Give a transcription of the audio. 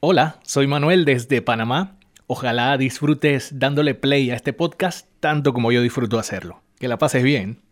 Hola, soy Manuel desde Panamá. Ojalá disfrutes dándole play a este podcast tanto como yo disfruto hacerlo. Que la pases bien.